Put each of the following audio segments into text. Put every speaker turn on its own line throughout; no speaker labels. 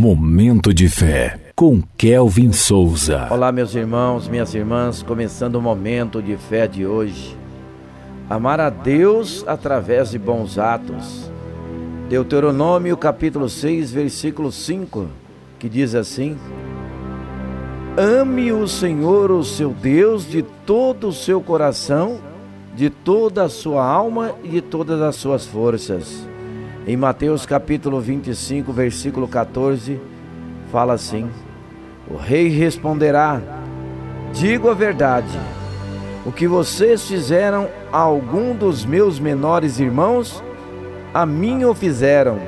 Momento de fé com Kelvin Souza.
Olá, meus irmãos, minhas irmãs, começando o momento de fé de hoje. Amar a Deus através de bons atos. Deuteronômio capítulo 6, versículo 5, que diz assim: Ame o Senhor, o seu Deus, de todo o seu coração, de toda a sua alma e de todas as suas forças. Em Mateus capítulo 25, versículo 14, fala assim: O rei responderá: Digo a verdade. O que vocês fizeram a algum dos meus menores irmãos, a mim o fizeram.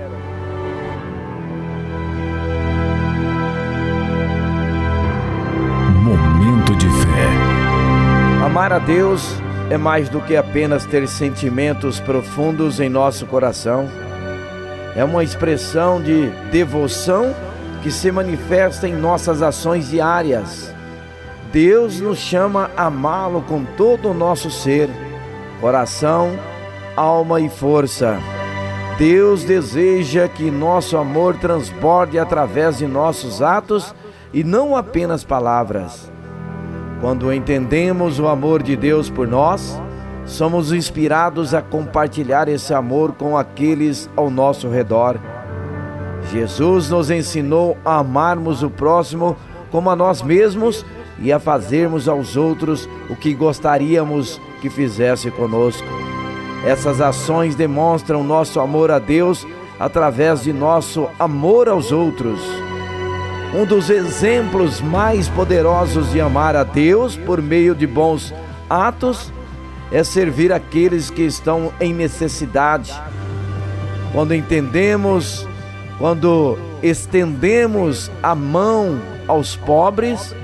Momento de fé.
Amar a Deus é mais do que apenas ter sentimentos profundos em nosso coração. É uma expressão de devoção que se manifesta em nossas ações diárias. Deus nos chama a amá-lo com todo o nosso ser, coração, alma e força. Deus deseja que nosso amor transborde através de nossos atos e não apenas palavras. Quando entendemos o amor de Deus por nós, somos inspirados a compartilhar esse amor com aqueles ao nosso redor. Jesus nos ensinou a amarmos o próximo como a nós mesmos e a fazermos aos outros o que gostaríamos que fizesse conosco. Essas ações demonstram nosso amor a Deus através de nosso amor aos outros. Um dos exemplos mais poderosos de amar a Deus por meio de bons atos é servir aqueles que estão em necessidade. Quando entendemos, quando estendemos a mão aos pobres,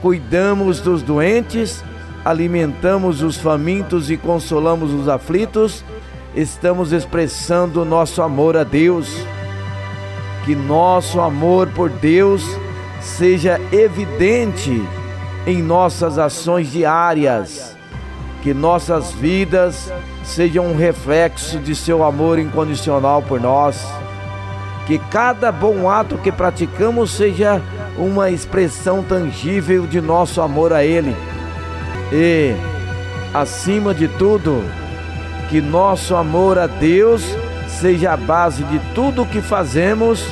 cuidamos dos doentes, alimentamos os famintos e consolamos os aflitos, estamos expressando nosso amor a Deus. Que nosso amor por Deus seja evidente em nossas ações diárias que nossas vidas sejam um reflexo de seu amor incondicional por nós. Que cada bom ato que praticamos seja uma expressão tangível de nosso amor a Ele. E, acima de tudo, que nosso amor a Deus seja a base de tudo o que fazemos,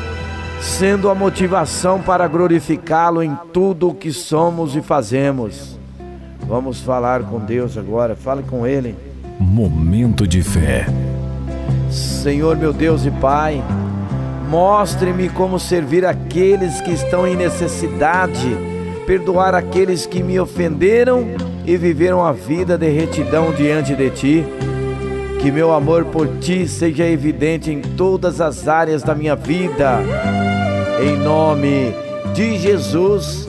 sendo a motivação para glorificá-lo em tudo o que somos e fazemos. Vamos falar com Deus agora, fale com Ele.
Momento de fé.
Senhor meu Deus e Pai, mostre-me como servir aqueles que estão em necessidade, perdoar aqueles que me ofenderam e viveram a vida de retidão diante de Ti. Que meu amor por Ti seja evidente em todas as áreas da minha vida. Em nome de Jesus,